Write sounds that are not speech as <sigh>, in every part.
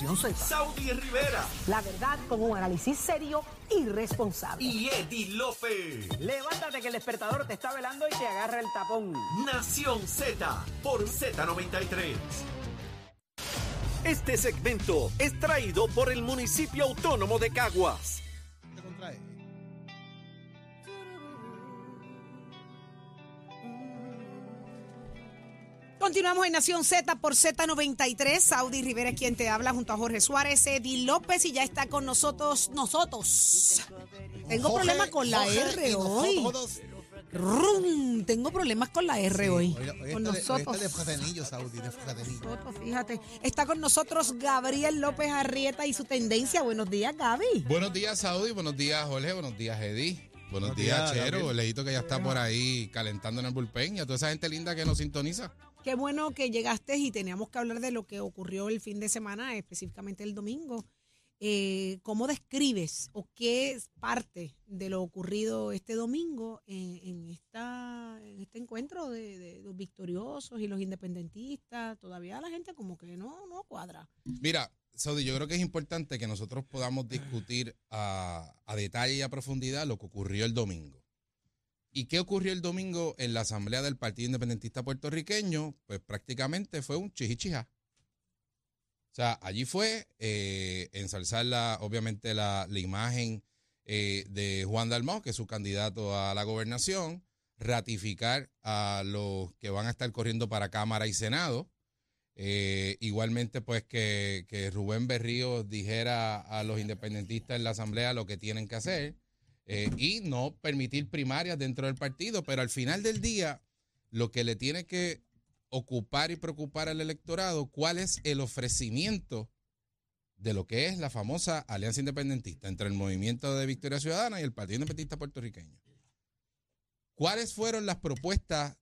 Nación Z. Saudi Rivera La verdad con un análisis serio y responsable. y Eddie Lofe. Levántate que el despertador te está velando y te agarra el tapón. Nación Z por Z93. Este segmento es traído por el municipio autónomo de Caguas. Continuamos en Nación Z por Z93. Saudi Rivera es quien te habla junto a Jorge Suárez, Eddie López y ya está con nosotros, nosotros. Tengo Jorge, problemas con la Jorge R hoy. Rum, tengo problemas con la R hoy. Hoy- hoy con nosotros. Fíjate, está con nosotros Gabriel López Arrieta y su tendencia. Buenos días, Gaby. Buenos días, Saudi. Buenos días, Jorge. Buenos días, Eddie. Buenos, Buenos días, días, Chero. Gabriel. Lejito que ya está por ahí calentando en el bullpen. Y a toda esa gente linda que nos sintoniza. Qué bueno que llegaste y teníamos que hablar de lo que ocurrió el fin de semana, específicamente el domingo. Eh, ¿Cómo describes o qué es parte de lo ocurrido este domingo en, esta, este encuentro de, de los victoriosos y los independentistas? Todavía la gente como que no, no cuadra. Mira, Saudi, yo creo que es importante que nosotros podamos discutir a, a detalle y a profundidad lo que ocurrió el domingo. ¿Y qué ocurrió el domingo en la Asamblea del Partido Independentista Puertorriqueño? Pues prácticamente fue un chichichija. O sea, allí fue eh, ensalzar la, obviamente la, la imagen eh, de Juan Dalmau, que es su candidato a la gobernación, ratificar a los que van a estar corriendo para Cámara y Senado. Eh, igualmente, pues que, que Rubén Berrío dijera a los independentistas en la Asamblea lo que tienen que hacer eh, y no permitir primarias dentro del partido, pero al final del día, lo que le tiene que ocupar y preocupar al electorado, cuál es el ofrecimiento de lo que es la famosa alianza independentista entre el movimiento de Victoria Ciudadana y el Partido Independentista Puertorriqueño. ¿Cuáles fueron las propuestas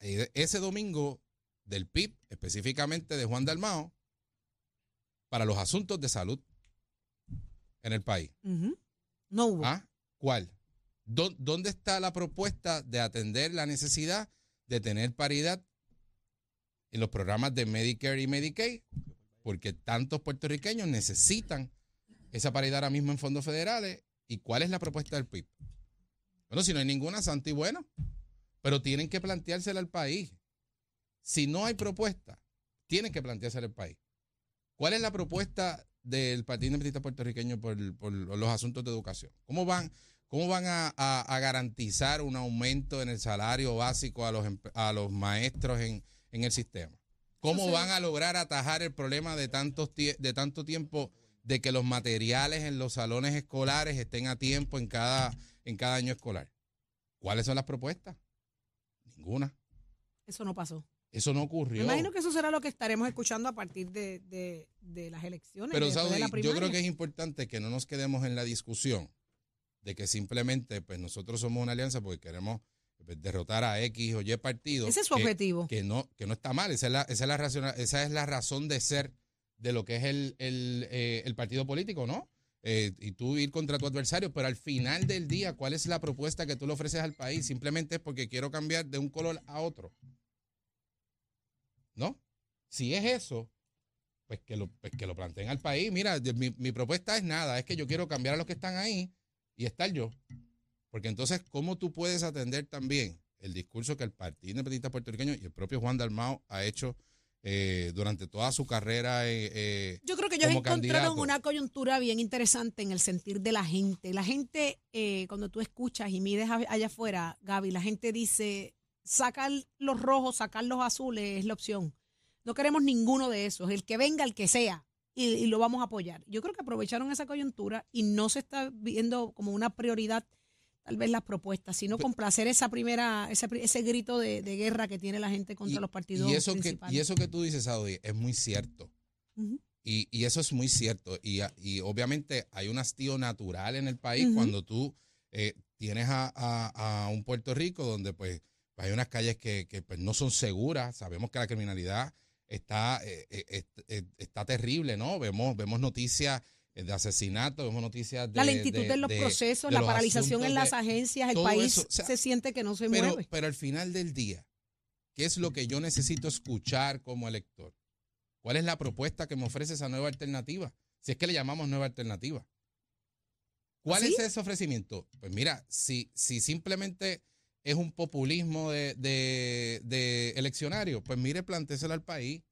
eh, ese domingo del PIB, específicamente de Juan Dalmao, para los asuntos de salud en el país? No hubo. ¿Ah? ¿Cuál? ¿Dó- ¿Dónde está la propuesta de atender la necesidad de tener paridad en los programas de Medicare y Medicaid? Porque tantos puertorriqueños necesitan esa paridad ahora mismo en fondos federales. ¿Y cuál es la propuesta del PIB? Bueno, si no hay ninguna, santo y bueno. Pero tienen que planteársela al país. Si no hay propuesta, tienen que planteársela al país. ¿Cuál es la propuesta del Partido Independentista Puertorriqueño por, por los asuntos de educación? ¿Cómo van, cómo van a, a- a garantizar un aumento en el salario básico a los, empe- a los maestros en, en el sistema? ¿Cómo van a lograr atajar el problema de, tantos de tanto tiempo de que los materiales en los salones escolares estén a tiempo en cada, en cada año escolar? ¿Cuáles son las propuestas? Ninguna. Eso no pasó. Eso no Me ocurrió. imagino que eso será lo que estaremos escuchando a partir de, de- de las elecciones. Pero, de Saudi, yo creo que es importante que no nos quedemos en la discusión de que simplemente pues nosotros somos una alianza porque queremos pues, derrotar a X o Y partido. Ese es su que- objetivo. Que no, que no está mal, esa es la, esa es la, razón, esa es la razón de ser de lo que es el, el, eh, el partido político, ¿no? Eh, y tú ir contra tu adversario, pero al final del día, ¿cuál es la propuesta que tú le ofreces al país? Simplemente es porque quiero cambiar de un color a otro. ¿No? Si es eso, pues que lo, pues que lo planteen al país. Mira, mi, mi propuesta es nada, es que yo quiero cambiar a los que están ahí y estar yo. Porque entonces, ¿cómo tú puedes atender también el discurso que el Partido Independentista Puertorriqueño y el propio Juan Dalmao ha hecho eh, durante toda su carrera? eh, eh, Yo creo que ellos encontraron candidato. una coyuntura bien interesante en el sentir de la gente. La gente, eh, cuando tú escuchas y mides allá afuera, Gaby, la gente dice, sacar los rojos, sacar los azules es la opción. No queremos ninguno de esos, el que venga, el que sea, y, y lo vamos a apoyar. Yo creo que aprovecharon esa coyuntura y no se está viendo como una prioridad tal vez las propuestas, sino complacer esa primera, ese, grito de, de guerra que tiene la gente contra y, los partidos y eso que. Y eso que tú dices, Saudi, es muy cierto. Y, y eso es muy cierto. Y, y obviamente hay un hastío natural en el país cuando tú eh, tienes a, a- a un Puerto Rico donde pues hay unas calles que, que, pues, no son seguras. Sabemos que la criminalidad está, eh, eh, eh, está terrible, ¿no? Vemos, vemos noticias de asesinatos, vemos noticias de... La lentitud de- de, los de- procesos, de la los paralización en las agencias, el país eso, o sea, se siente que no se pero, mueve. pero al final del día, ¿qué es lo que yo necesito escuchar como elector? ¿Cuál es la propuesta que me ofrece esa nueva alternativa? Si es que le llamamos nueva alternativa. ¿Cuál ¿Sí? es ese ofrecimiento? Pues mira, si, si simplemente es un populismo de, de- de eleccionario, pues mire, plantéselo al país,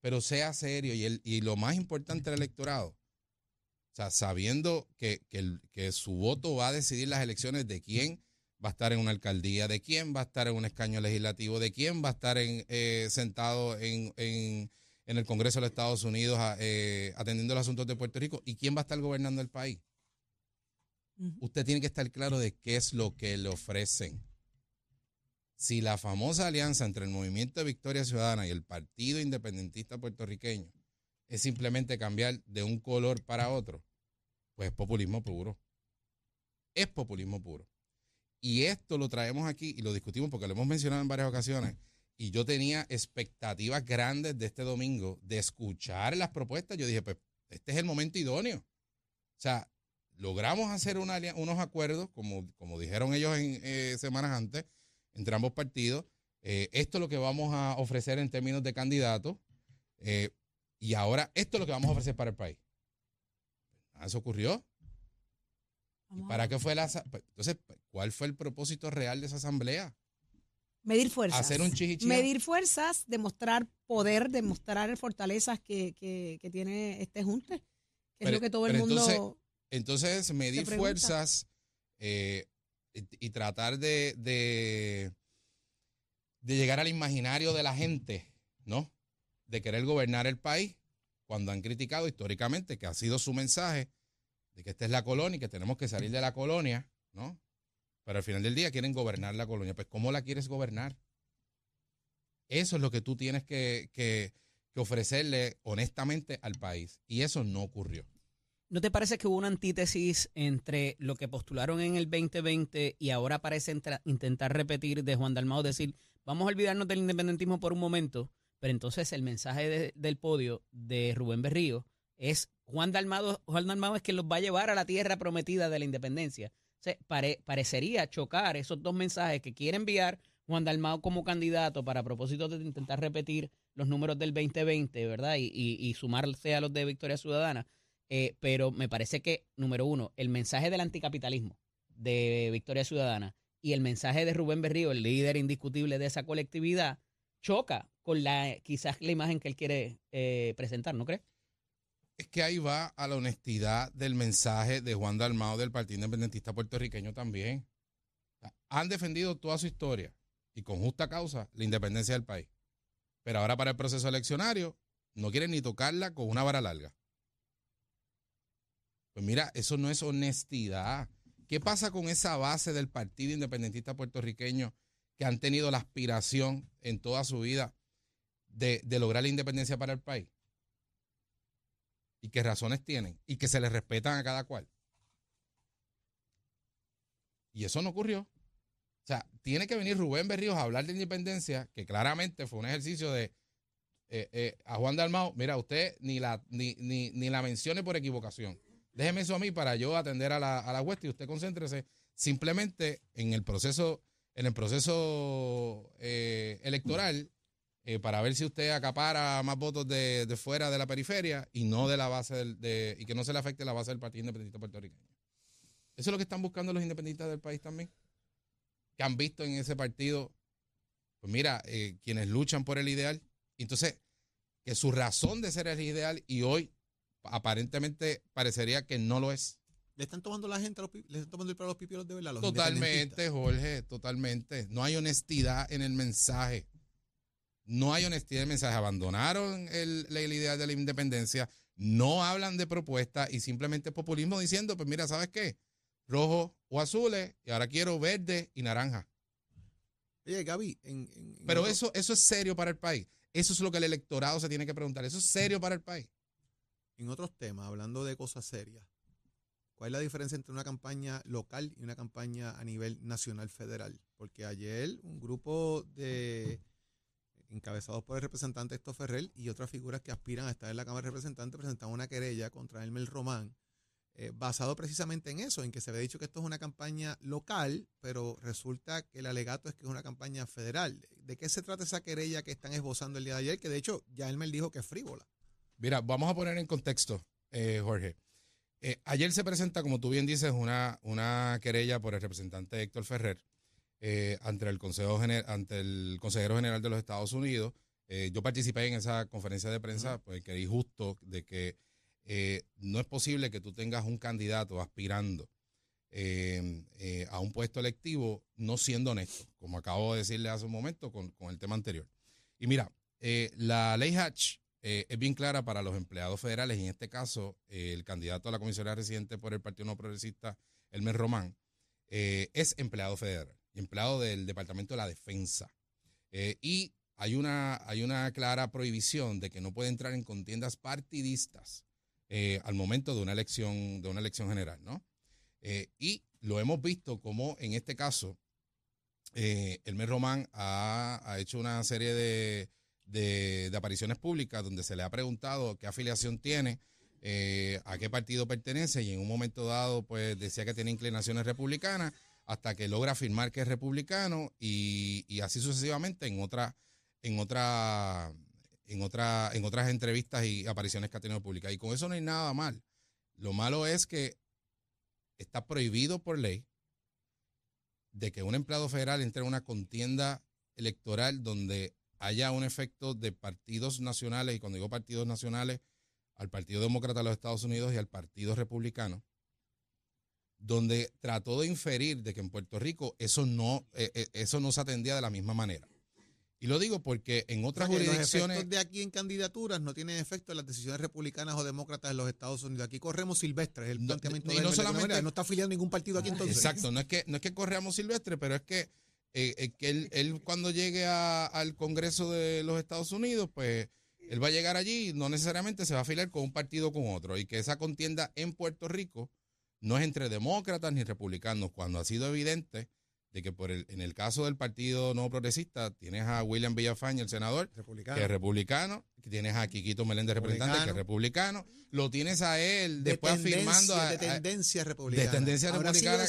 pero sea serio. Y, el, y lo más importante del electorado, o sea, sabiendo que, que el- que su voto va a decidir las elecciones de quién va a estar en una alcaldía, de quién va a estar en un escaño legislativo, de quién va a estar en, eh, sentado en, en- en el Congreso de los Estados Unidos a- eh, atendiendo los asuntos de Puerto Rico y quién va a estar gobernando el país. Usted tiene que estar claro de qué es lo que le ofrecen. Si la famosa alianza entre el Movimiento de Victoria Ciudadana y el Partido Independentista Puertorriqueño es simplemente cambiar de un color para otro, pues es populismo puro. Es populismo puro. Y esto lo traemos aquí y lo discutimos porque lo hemos mencionado en varias ocasiones. Y yo tenía expectativas grandes de este domingo de escuchar las propuestas. Yo dije, pues este es el momento idóneo. O sea, logramos hacer una unos acuerdos, como, como dijeron ellos en eh, semanas antes, entre ambos partidos. Eh, esto es lo que vamos a ofrecer en términos de candidatos. eh, y ahora esto es lo que vamos a ofrecer para el país. Ah, Eso ocurrió. ¿Y para qué fue la... pues, Entonces, ¿cuál fue el propósito real de esa asamblea? Medir fuerzas. Hacer un. Medir fuerzas, demostrar poder, demostrar fortalezas que, que, que tiene este junte. Que es lo que todo el mundo. entonces- Entonces, medir fuerzas eh, y, tratar de, de, llegar al imaginario de la gente, ¿no? De querer gobernar el país, cuando han criticado históricamente que ha sido su mensaje de que esta es la colonia y que tenemos que salir de la colonia, ¿no? Pero al final del día quieren gobernar la colonia. Pues, ¿cómo la quieres gobernar? Eso es lo que tú tienes que- que ofrecerle honestamente al país. Y eso no ocurrió. ¿No te parece que hubo una antítesis entre lo que postularon en el 2020 y ahora parece intentar repetir de Juan Dalmao, decir, vamos a olvidarnos del independentismo por un momento, pero entonces el mensaje de- del podio de Rubén Berrío es Juan Dalmado, Juan Dalmado es quien los va a llevar a la tierra prometida de la independencia. O sea, pare- parecería chocar esos dos mensajes que quiere enviar Juan Dalmao como candidato para propósito de intentar repetir los números del 2020, ¿verdad? Y sumarse a los de Victoria Ciudadana. Eh, pero me parece que, número uno, el mensaje del anticapitalismo de Victoria Ciudadana y el mensaje de Rubén Berrío, el líder indiscutible de esa colectividad, choca con la quizás la imagen que él quiere eh, presentar, ¿no crees? Es que ahí va a la honestidad del mensaje de Juan Dalmao del Partido Independentista Puertorriqueño también. Han defendido toda su historia y con justa causa la independencia del país. Pero ahora para el proceso eleccionario no quieren ni tocarla con una vara larga. Pues mira, eso no es honestidad. ¿Qué pasa con esa base del Partido Independentista Puertorriqueño que han tenido la aspiración en toda su vida de, lograr la independencia para el país? y qué razones tienen y que se les respetan a cada cual. Y eso no ocurrió. O sea, tiene que venir Rubén Berríos a hablar de independencia, que claramente fue un ejercicio de eh, eh, a Juan Dalmao, mira, usted ni la, ni, ni, ni la mencione por equivocación. Déjeme eso a mí para yo atender a la, a la y usted concéntrese simplemente en el proceso, en el proceso eh, electoral eh, para ver si usted acapara más votos de, de fuera de la periferia y no de la base del, de, y que no se le afecte la base del Partido Independentista Puertorriqueño. Eso es lo que están buscando los independentistas del país también. Que han visto en ese partido, pues mira, eh, quienes luchan por el ideal. Entonces, que su razón de ser el ideal y hoy aparentemente parecería que no lo es. Le están tomando la gente, a los le están tomando el pelo a los pipiolos de verdad. los Totalmente. Jorge, totalmente. No hay honestidad en el mensaje. No hay honestidad en el mensaje. Abandonaron el, la idea de la independencia, no hablan de propuestas y simplemente populismo diciendo, pues mira, ¿sabes qué? Rojo o azules y ahora quiero verde y naranja. Oye, Gaby, en, en- Pero eso, eso es serio para el país. Eso es lo que el electorado se tiene que preguntar. Eso es serio para el país. En otros temas, hablando de cosas serias, ¿cuál es la diferencia entre una campaña local y una campaña a nivel nacional federal? Porque ayer un grupo de encabezados por el representante Héctor Ferrer y otras figuras que aspiran a estar en la Cámara de Representantes presentaron una querella contra Elmer Román eh, basado precisamente en eso, en que se había dicho que esto es una campaña local, pero resulta que el alegato es que es una campaña federal. ¿De qué se trata esa querella que están esbozando el día de ayer? Que de hecho ya él dijo que es frívola. Mira, vamos a poner en contexto, eh, Jorge. Eh, ayer se presenta, como tú bien dices, una, una querella por el representante Héctor Ferrer eh, ante, el Consejo Gener- ante el Consejero General de los Estados Unidos. Yo participé en esa conferencia de prensa, pues creí justo de que no es posible que tú tengas un candidato aspirando a un puesto electivo no siendo honesto, como acabo de decirle hace un momento con, con el tema anterior. Y mira, la ley Hatch eh, es bien clara para los empleados federales, y en este caso, el candidato a la comisaría residente por el Partido No Progresista, Elmer Román, eh, es empleado federal, empleado del Departamento de la Defensa. Eh, y hay una, hay una clara prohibición de que no puede entrar en contiendas partidistas al momento de una elección, de una elección general, ¿no? Y lo hemos visto como en este caso, Elmer Román ha, ha hecho una serie de, de- apariciones públicas donde se le ha preguntado qué afiliación tiene, eh, a qué partido pertenece y en un momento dado pues decía que tiene inclinaciones republicanas hasta que logra afirmar que es republicano y, y así sucesivamente en otra en otra en otra en otras entrevistas y apariciones que ha tenido públicas y con eso no hay nada mal. Lo malo es que está prohibido por ley de que un empleado federal entre en una contienda electoral donde haya un efecto de partidos nacionales, y cuando digo partidos nacionales, al Partido Demócrata de los Estados Unidos y al Partido Republicano, donde trató de inferir de que en Puerto Rico eso no, eh, eh, eso no se atendía de la misma manera. Y lo digo porque en otras O sea, los jurisdicciones... efectos de aquí en candidaturas no tienen efecto en las decisiones republicanas o demócratas en los Estados Unidos. Aquí corremos silvestres, el No, planteamiento y de no de alguna solamente- no está afiliado ningún partido aquí entonces. Exacto, no es que, no es que corramos silvestre, pero es que, eh, eh, que él, él cuando llegue a- al Congreso de los Estados Unidos, pues él va a llegar allí y no necesariamente se va a afiliar con un partido o con otro. Y que esa contienda en Puerto Rico no es entre demócratas ni republicanos, cuando ha sido evidente de que por el, en el caso del Partido No Progresista tienes a William Villafañe, el senador, Republicano. que es republicano, que tienes a Quiquito Meléndez, representante, que es republicano, lo tienes a él de después afirmando a- de tendencia republicana. de tendencia ¿Habrá republicana.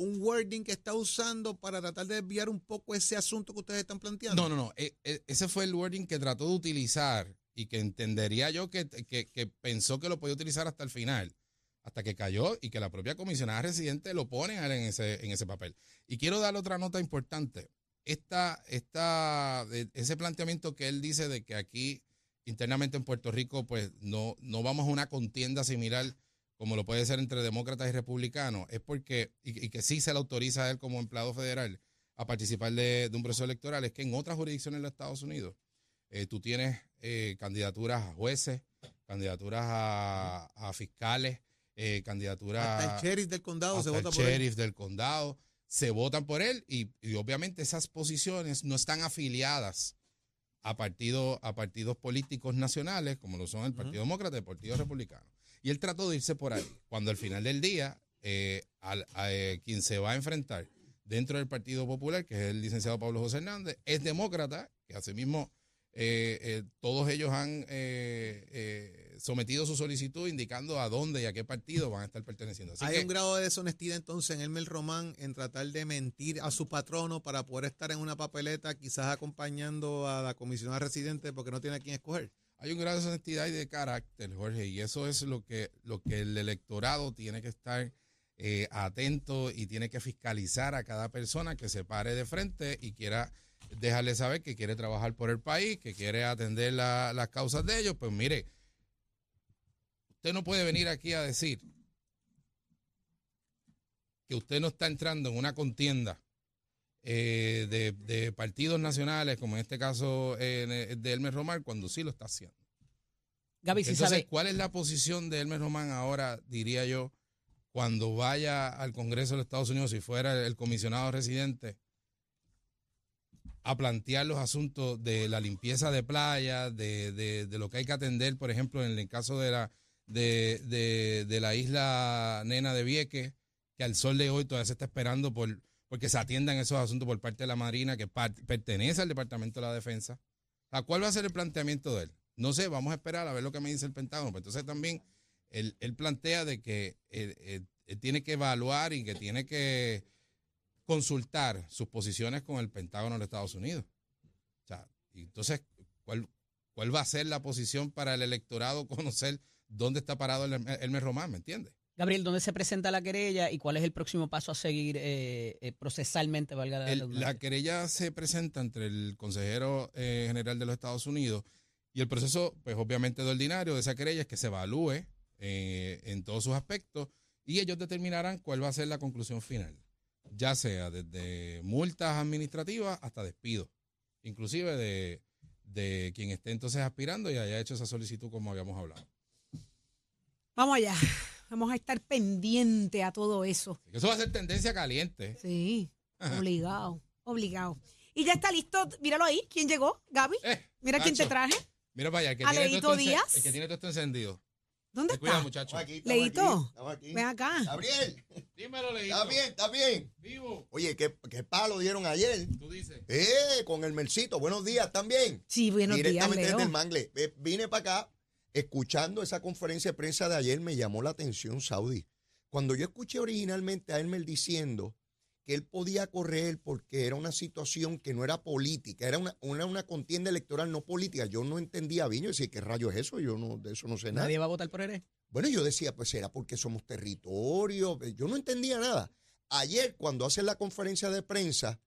Un wording que está usando para tratar de desviar un poco ese asunto que ustedes están planteando? No, no, no. E- e- ese fue el wording que trató de utilizar y que entendería yo que, que- que pensó que lo podía utilizar hasta el final, hasta que cayó y que la propia comisionada residente lo pone en ese, en ese papel. Y quiero dar otra nota importante. Esta, esta, eh, ese planteamiento que él dice de que aquí internamente en Puerto Rico pues no, no vamos a una contienda similar como lo puede ser entre demócratas y republicanos, es porque, y, y que sí se le autoriza a él como empleado federal a participar de, de un proceso electoral, es que en otras jurisdicciones de los Estados Unidos eh, tú tienes eh, candidaturas a jueces, candidaturas a, a fiscales, eh, candidaturas Hasta el sheriff del condado se vota el por él. sheriff del condado, se votan por él y, y obviamente esas posiciones no están afiliadas a partidos, a partidos políticos nacionales, como lo son el Partido Demócrata y el Partido Republicano. Y él trató de irse por ahí, cuando al final del día, eh, al- a, eh, quien se va a enfrentar dentro del Partido Popular, que es el licenciado Pablo José Hernández, es demócrata, que asimismo eh, eh, todos ellos han eh, sometido su solicitud indicando a dónde y a qué partido van a estar perteneciendo. Así Hay que, un grado de deshonestidad entonces en Elmer Román en tratar de mentir a su patrono para poder estar en una papeleta, quizás acompañando a la comisionada residente porque no tiene a quién escoger. Hay un grado de honestidad y de carácter, Jorge, y eso es lo que, lo que el electorado tiene que estar eh, atento y tiene que fiscalizar a cada persona que se pare de frente y quiera dejarle saber que quiere trabajar por el país, que quiere atender la- las causas de ellos. Pues mire, usted no puede venir aquí a decir que usted no está entrando en una contienda eh, de, de partidos nacionales, como en este caso eh, de Elmer Román, cuando sí lo está haciendo. Gaby, si Entonces, sabe, ¿cuál es la posición de Elmer Román ahora, diría yo, cuando vaya al Congreso de los Estados Unidos, si fuera el comisionado residente, a plantear los asuntos de la limpieza de playas, de, de- de lo que hay que atender, por ejemplo, en el caso de la, de- de la isla Nena de Vieques, que al sol de hoy todavía se está esperando por porque se atiendan esos asuntos por parte de la Marina, que pertenece al Departamento de la Defensa. ¿A cuál va a ser el planteamiento de él? No sé, vamos a esperar a ver lo que me dice el Pentágono. Pues entonces también él, plantea de que él, él- él tiene que evaluar y que tiene que consultar sus posiciones con el Pentágono de Estados Unidos. O sea, entonces, ¿cuál, ¿cuál va a ser la posición para el electorado conocer dónde está parado el Hermes Román? ¿Me entiendes? Gabriel, ¿dónde se presenta la querella y cuál es el próximo paso a seguir eh, eh, procesalmente, valga la El- la querella se presenta entre el consejero eh, general de los Estados Unidos y el proceso, pues obviamente de ordinario de esa querella es que se evalúe en todos sus aspectos y ellos determinarán cuál va a ser la conclusión final, ya sea desde multas administrativas hasta despidos, inclusive de, de quien esté entonces aspirando y haya hecho esa solicitud como habíamos hablado. Vamos allá. Vamos a estar pendiente a todo eso. Eso va a ser tendencia caliente. Sí, obligado, obligado. Y ya está listo, míralo ahí, ¿quién llegó? Gaby. Eh, Mira quién te traje. Mira para allá, el que, tiene todo Díaz. el que tiene todo esto encendido. ¿Dónde Te cuida, está? muchacho. Estamos aquí, estamos Leito, aquí, estamos aquí. Ven acá. Gabriel, Dímelo, Leito. está bien, está bien. Vivo. Oye, ¿qué, qué palo dieron ayer? Tú dices. Eh, con el Mercito. Buenos días también. Sí, buenos días, Directamente desde el Mangle. Eh, vine para acá, escuchando esa conferencia de prensa de ayer, me llamó la atención, Saudi. Cuando yo escuché originalmente a Elmer diciendo que él podía correr porque era una situación que no era política, era una, una, una contienda electoral no política, yo no entendía bien, yo decía, ¿qué rayo es eso? Yo no, de eso no sé nada. ¿Nadie va a votar por él? Bueno, yo decía, pues será porque somos territorio. Yo no entendía nada. Ayer, cuando hacen la conferencia de prensa,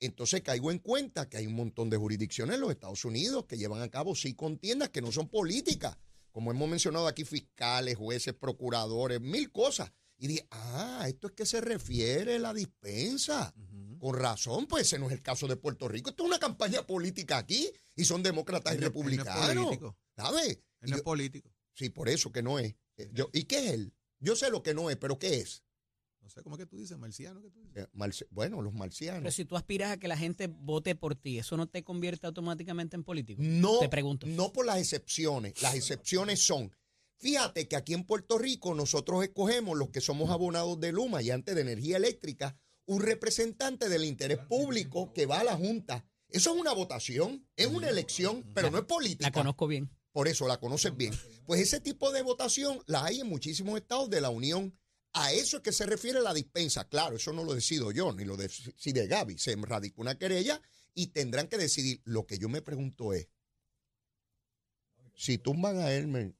entonces caigo en cuenta que hay un montón de jurisdicciones en los Estados Unidos que llevan a cabo sí contiendas que no son políticas. Como hemos mencionado aquí, fiscales, jueces, procuradores, mil cosas. Y dije, ah, esto es que se refiere la dispensa. Con razón, pues ese no es el caso de Puerto Rico. Esto es una campaña política aquí y son demócratas y no es republicanos. político. ¿Sabes? No es político. Sí, por eso que no es. Eh, yo- ¿Y qué es él? Yo sé lo que no es, pero ¿qué es? No sé cómo es que tú dices, marciano, que tú dices. Eh, marci- bueno, los Pero marcianos. si tú aspiras a que la gente vote por ti, ¿eso no te convierte automáticamente en político? No, Te pregunto. no por las excepciones. Las excepciones son, fíjate que aquí en Puerto Rico nosotros escogemos los que somos abonados de Luma y antes de energía eléctrica, un representante del interés público que va a la Junta. Eso es una votación, es una elección, pero no es política. La conozco bien. Por eso la conoces bien. Pues ese tipo de votación la hay en muchísimos estados de la Unión. A eso es que se refiere la dispensa. Claro, eso no lo decido yo, ni lo decide Gaby. Se radicó una querella y tendrán que decidir. Lo que yo me pregunto es, si tumban a Elmer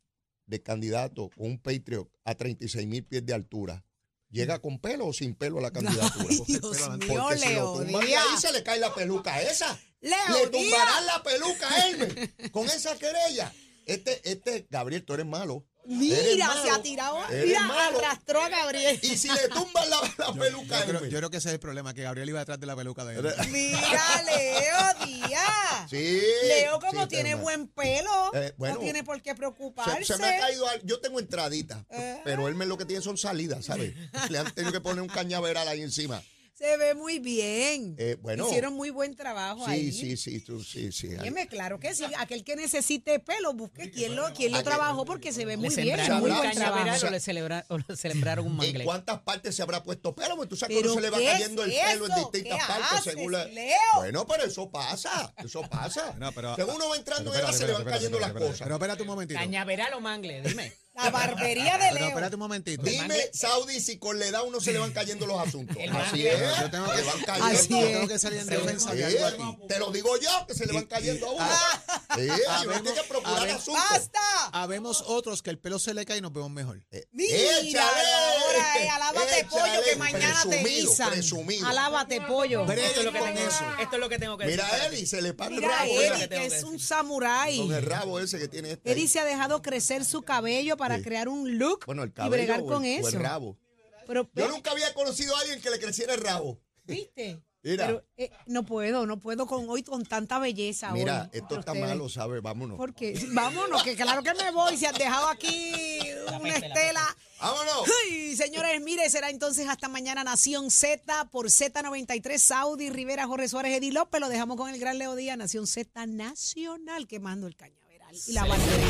de candidato con un Patriot a 36 mil pies de altura, ¿llega con pelo o sin pelo a la <laughs> candidatura? Ay, Porque- Dios pero- mío, Porque si lo Leo tumban de Díaz. ahí se le cae la peluca esa. Leo Le Díaz. tumbarán la peluca a Elmer con esa querella. Este, este, Gabriel, tú eres malo. Mira, malo. se ha tirado. Mira, malo. arrastró a Gabriel. Y si le tumban la, la Yo, peluca yo creo, Elmer. yo creo que ese es el problema, que Gabriel iba detrás de la peluca de él. Mira, Leo Díaz. Sí. Leo, como sí, tiene buen pelo, Eh, bueno, no tiene por qué Se, preocuparse. se me ha caído, al- yo tengo entraditas, Eh. pero Elmer lo que tiene son salidas, ¿sabes? <laughs> Le han tenido que poner un cañaveral ahí encima. Se ve muy bien. Eh, bueno. Hicieron muy buen trabajo Sí, ahí. sí, sí, tú- sí, sí. Óyeme, claro que sí. Aquel que necesite pelo, busque quién lo, quién lo trabajó porque se ve muy ¿Le bien. Muy buen trabajo. o le, celebra- o le celebraron un ¿En mangle? cuántas partes se habrá puesto pelo? Porque tú sabes que ¿Pero uno se le va cayendo el pelo en distintas ¿Qué partes haces, según la... Leo? Bueno, pero eso pasa, eso pasa. <laughs> No, pero- según uno va entrando Pero en edad, se le van cayendo las cosas. Pero espérate un momentito. ¿Cañaveral o mangle? Dime. <laughs> La barbería de Pero Leo. espérate un momentito. Dime, Saudi, si con la edad uno se le van cayendo los asuntos. Así es, Yo tengo que- van Así cayendo. es. Yo tengo que salir en defensa de algo aquí. te lo digo yo, que se le van cayendo a uno. ah, Sí, uno habemos- tiene que procurar asuntos. ¡Basta! Habemos otros que el pelo se le cae y nos vemos mejor. Eh, Mira, échale, ahora, este, eh, alábate pollo que mañana te guisan. Presumido. Alábate pollo. Esto es lo que tengo, eso. esto es lo que tengo que decir. Mira ti. se le para el Mira, rabo. Eddie, mira, Eddie, que es un samurái. Con el rabo ese que tiene este. Eddie ahí. se ha dejado crecer su cabello para Sí. crear un look Bueno, el y bregar o con o eso. el rabo. Pero, Yo nunca había conocido a alguien que le creciera el rabo. ¿viste? Mira. Pero, eh, no puedo, no puedo con hoy con tanta belleza. Mira, hoy, esto está ustedes. malo, ¿sabes? Vámonos. Porque, vámonos, que claro que me voy. Se han dejado aquí una estela. ¡Vámonos! Ay, señores, mire, será entonces hasta mañana Nación Z por Z93, Saudi, Rivera, Jorge Suárez, Eddie López. Lo dejamos con el gran Leo Díaz, Nación Z Nacional, quemando el cañaveral y la bandera.